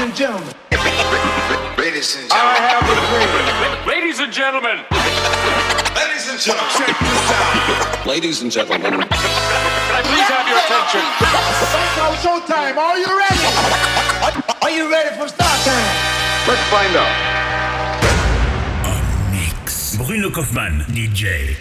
and gentlemen. Ladies and gentlemen. I have a dream. Ladies and gentlemen. Ladies and gentlemen. Check this out. Ladies and gentlemen. Can I please have your attention? Now showtime. Are you ready? Are you ready for start time? Let's find out. Mix. Bruno Kauffmann, DJ.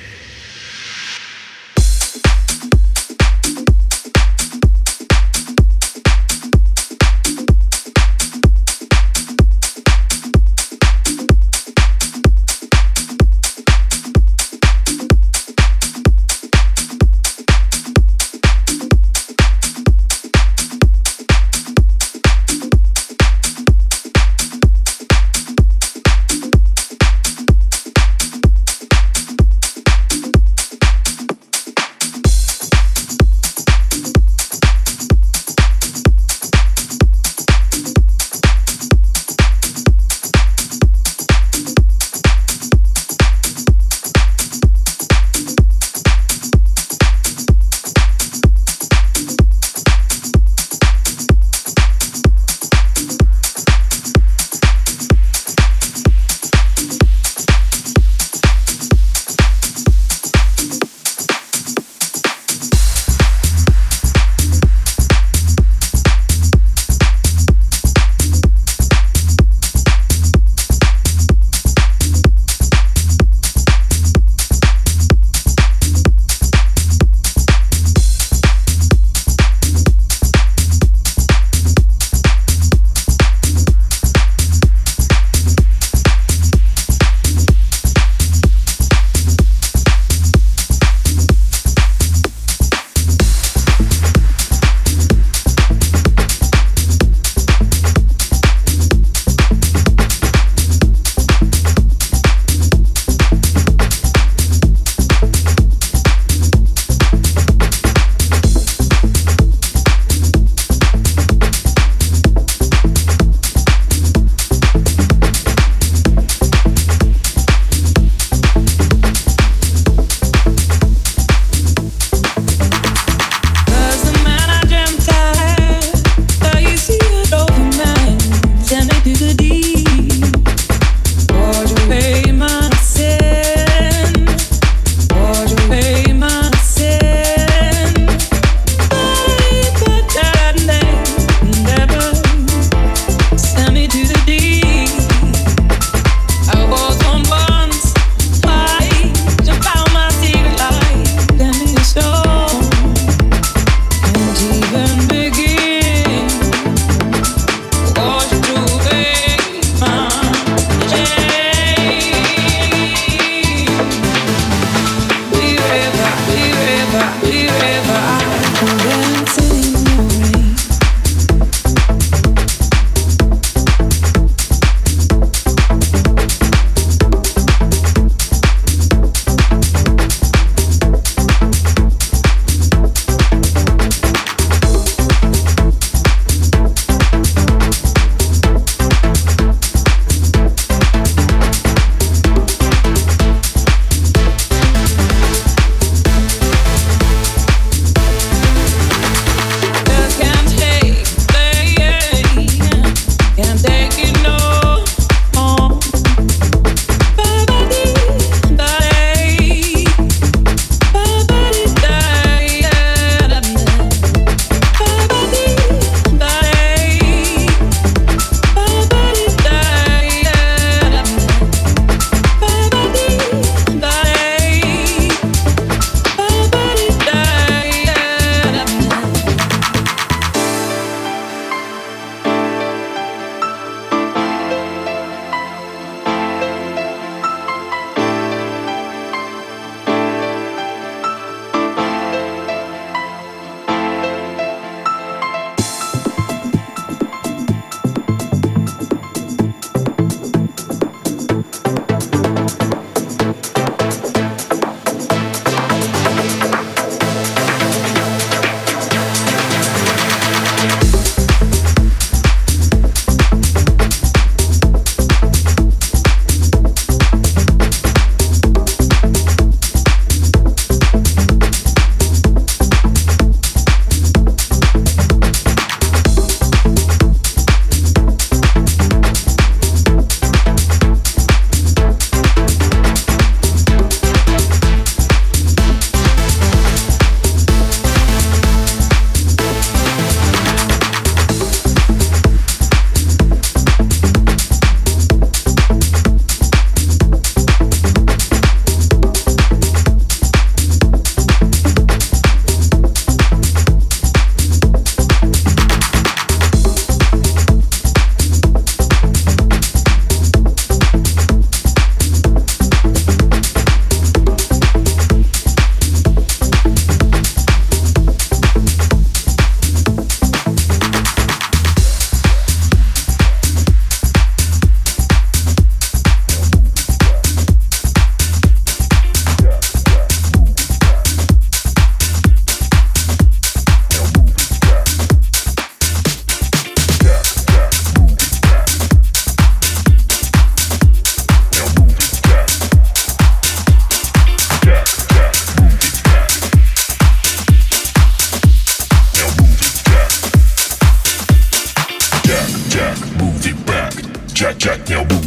Jack, now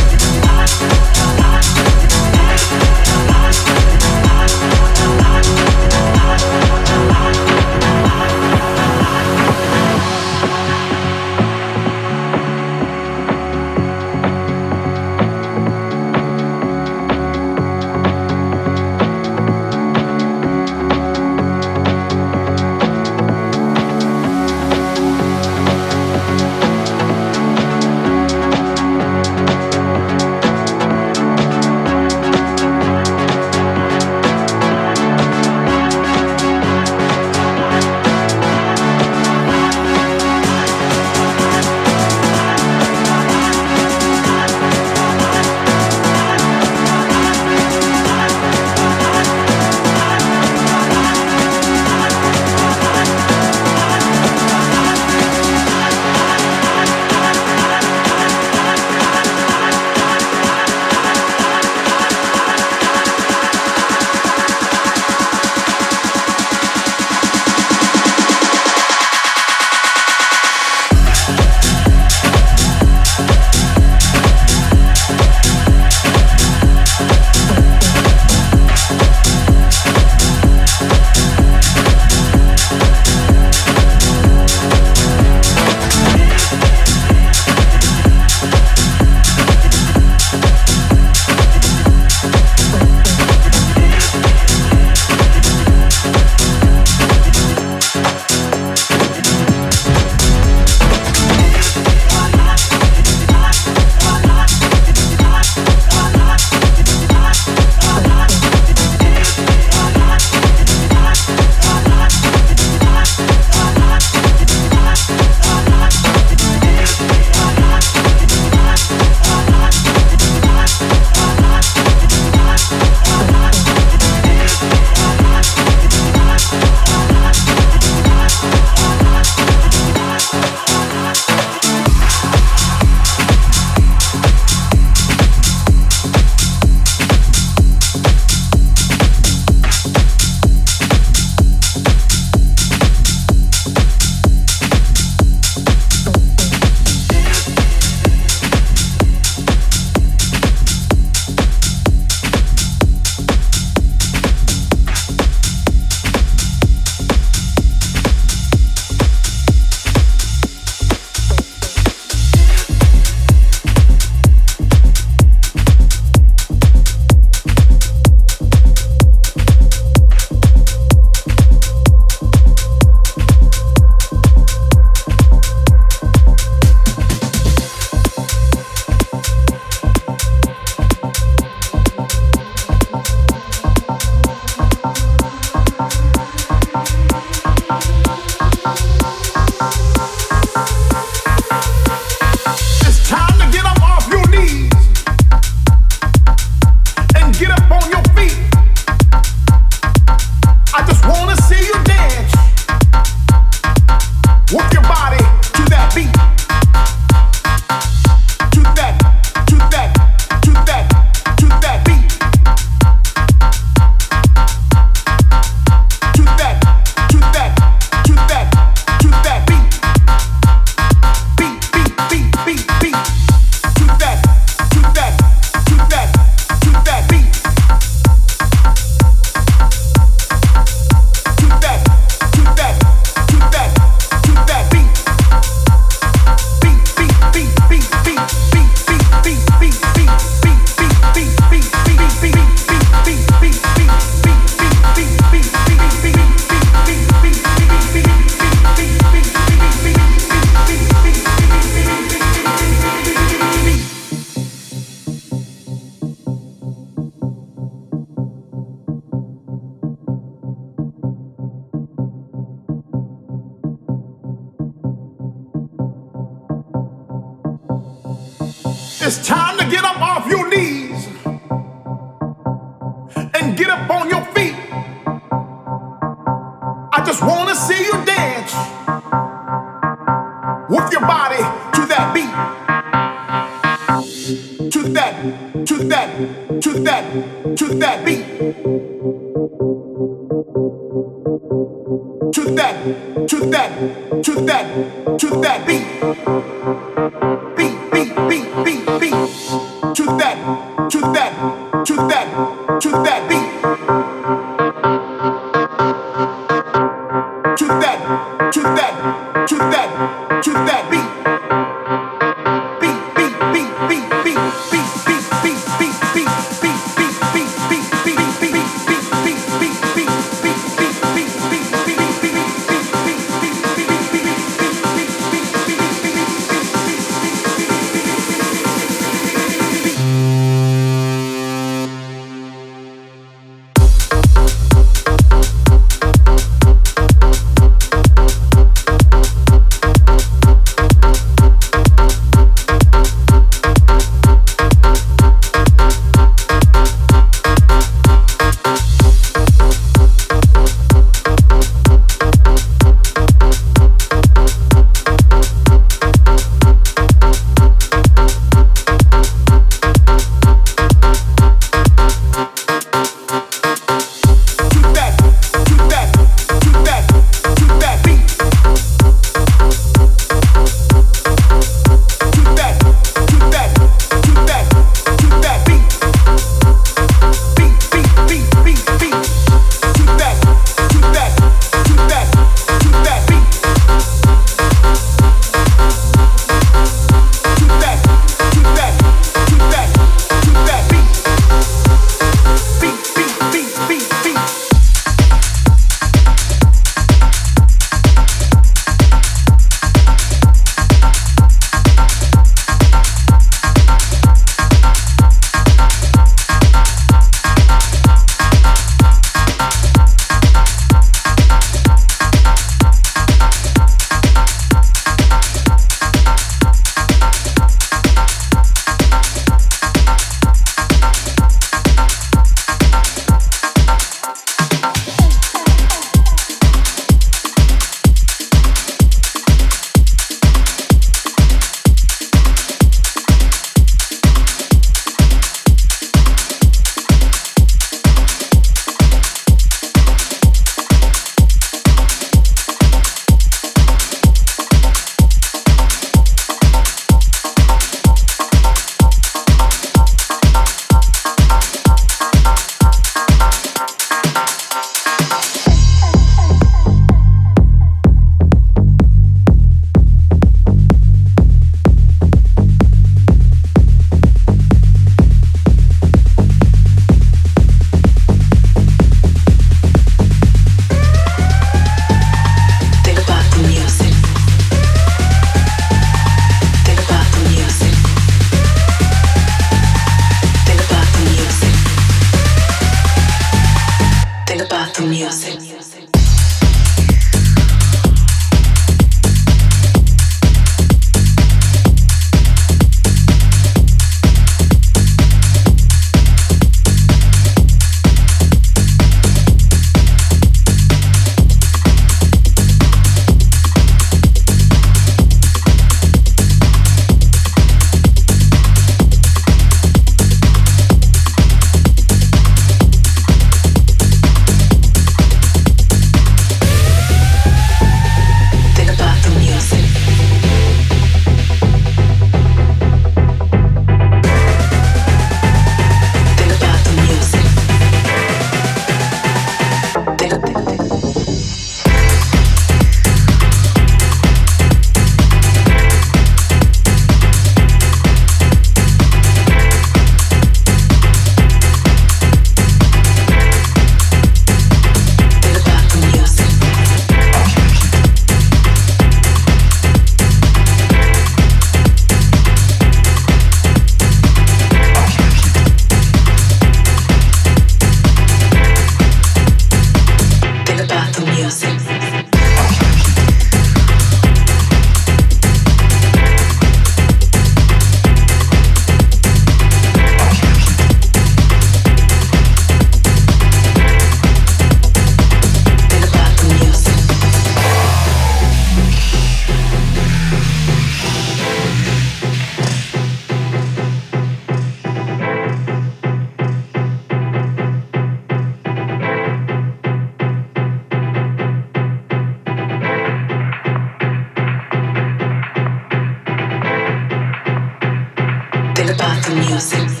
the music.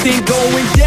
everything going down.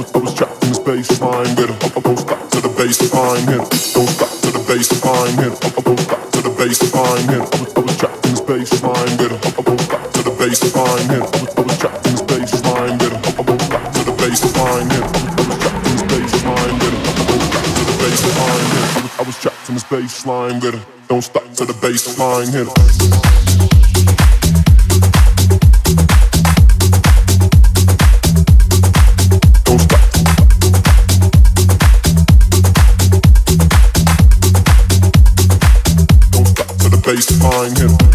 I was trapped in this baseline with up up goes back to the baseline hit goes back to the baseline hit up up goes back to the baseline hit I was, I was trapped in this baseline with up up goes back to the baseline hit I was, I was trapped in this baseline with up up goes back to the baseline hit I was trapped in this baseline with up up goes back to the baseline hit I was, I was trapped in this baseline with don't stop to the baseline hit find him.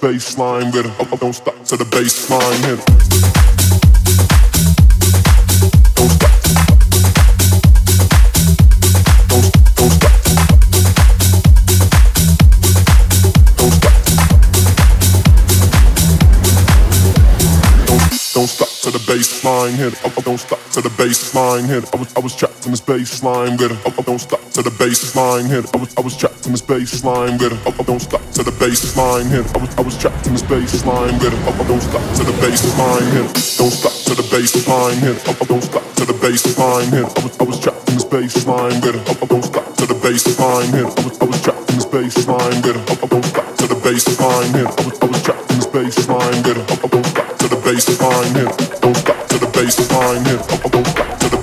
Trapped in this bass line rhythm. I, I don't stop to the hit. baseline hit. Don't stop to the baseline hit. I was I was trapped in this baseline rhythm. I, I don't stop to the baseline hit. I was I was trapped in this baseline rhythm. I, I don't stop to the baseline hit. I was I was trapped in this baseline rhythm. I, I don't stop to the baseline hit. Don't stop to the baseline hit. I, I don't stop to the baseline hit. I was I was trapped in this baseline rhythm. I, I don't stop to the baseline hit. I was I was trapped in this baseline rhythm. I, I don't stop to the baseline hit. I was I was trapped in this baseline rhythm. I, I don't stop to the baseline hit. Don't stop to the baseline hit. Don't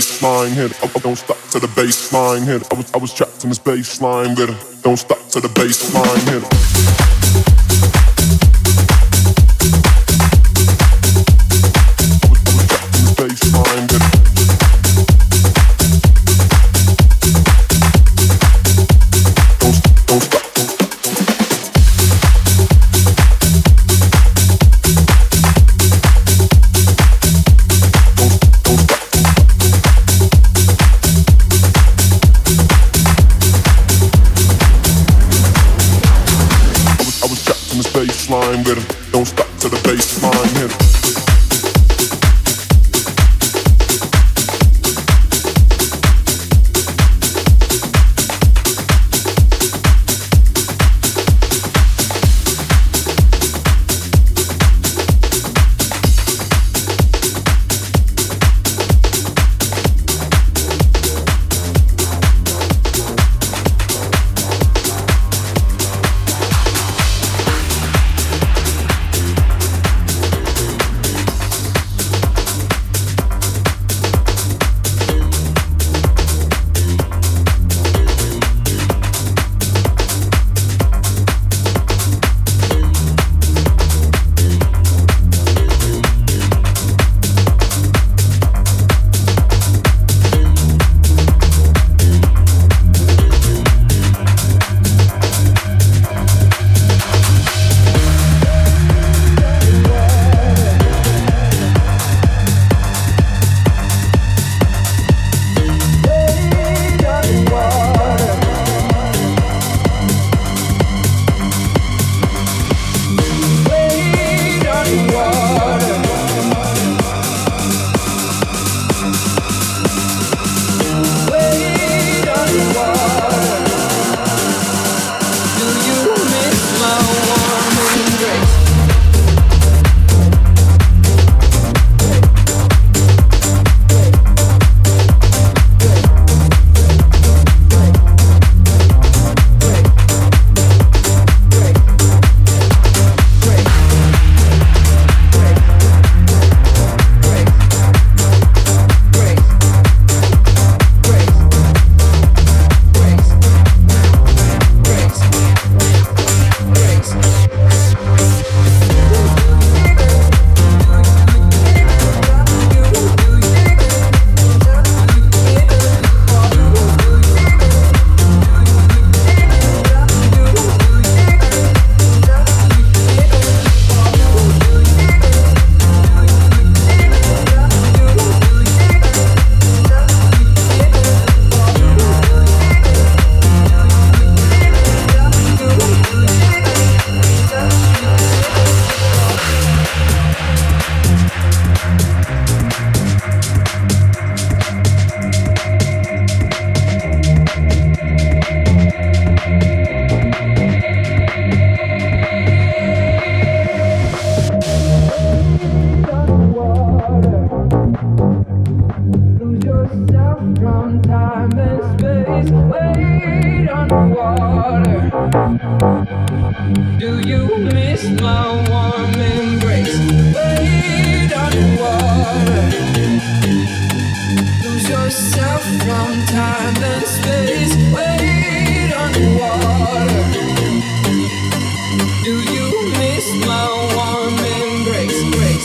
hit. I, don't stop to the baseline hit. I was I was trapped in this baseline rhythm. Don't stop to the baseline hit. rhyme with. Don't stop to the bass line hit.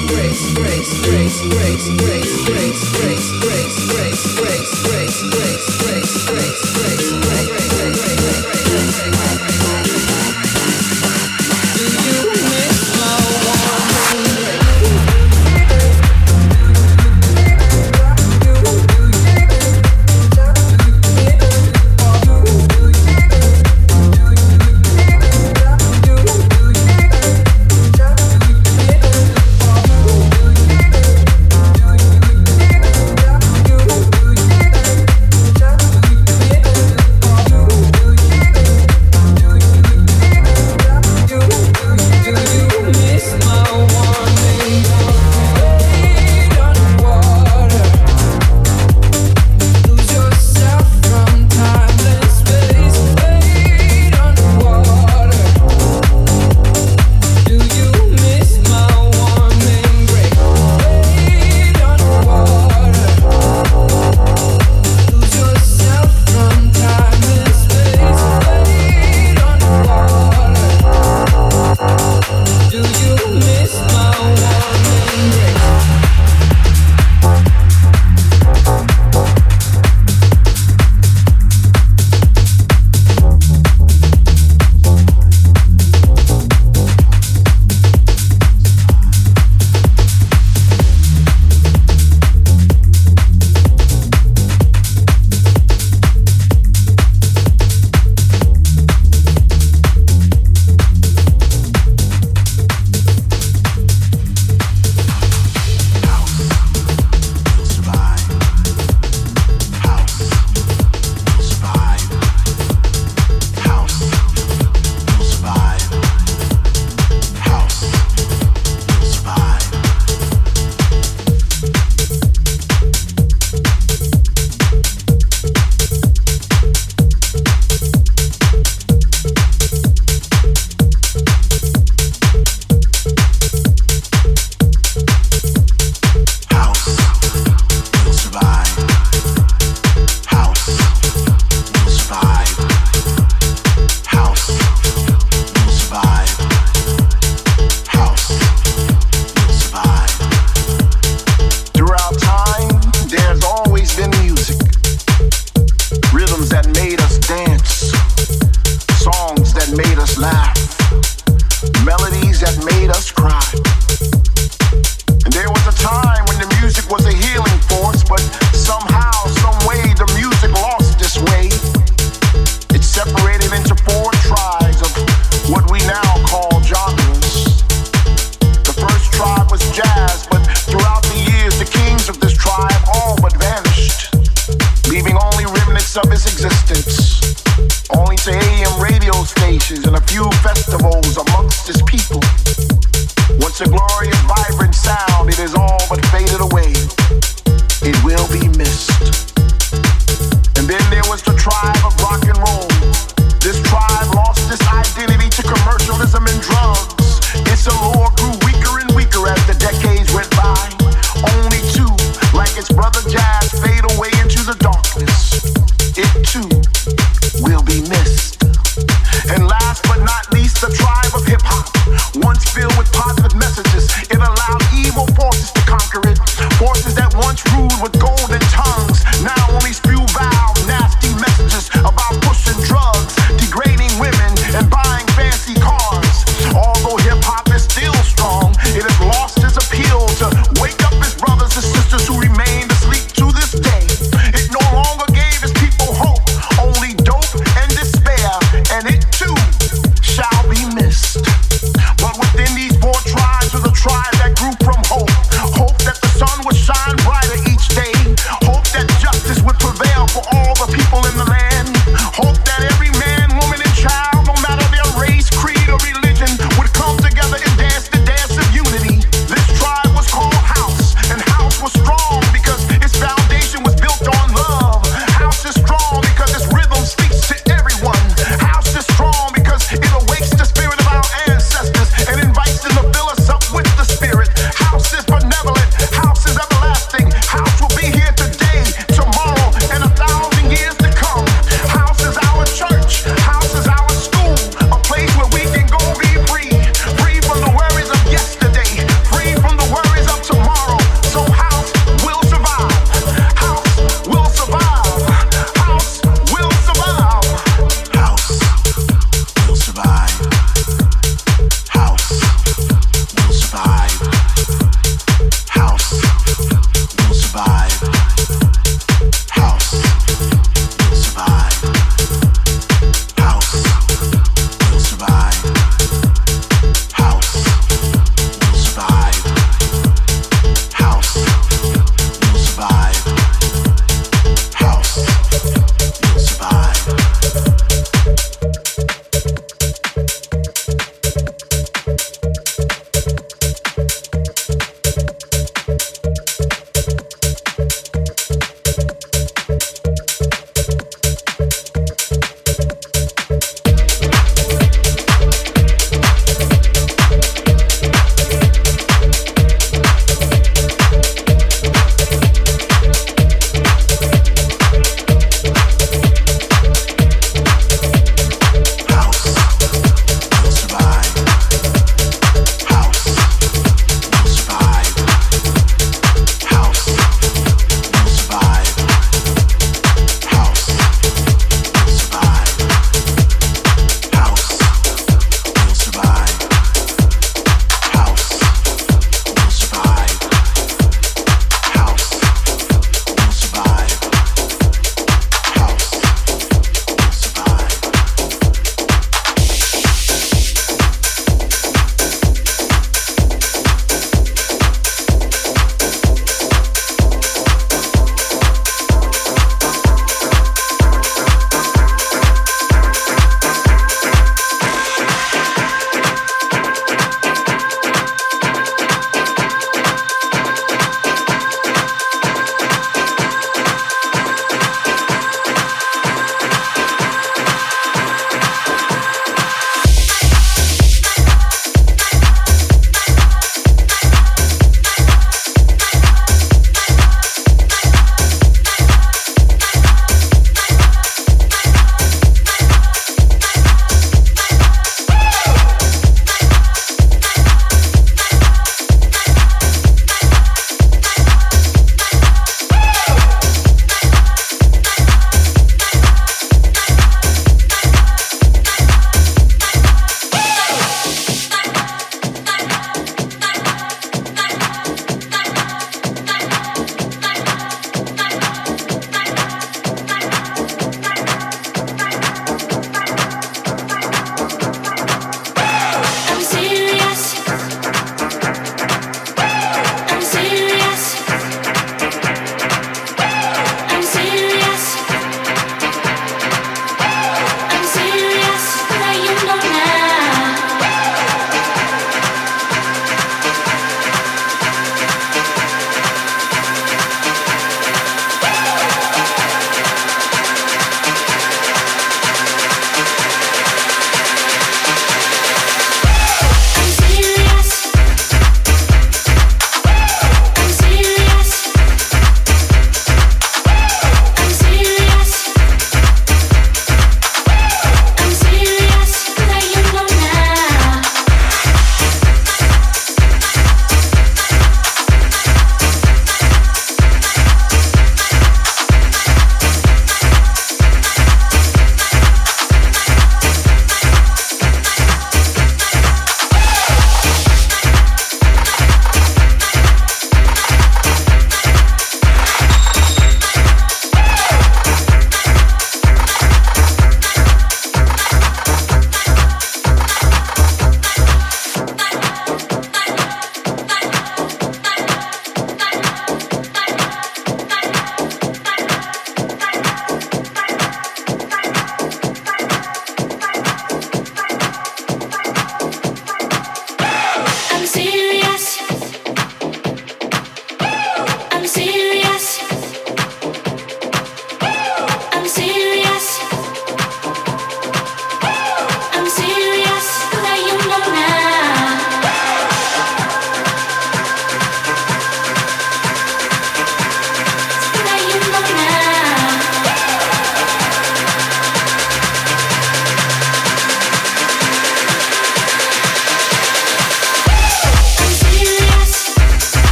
grace, grace, grace, grace, grace, grace, grace, grace, grace, grace, grace, grace.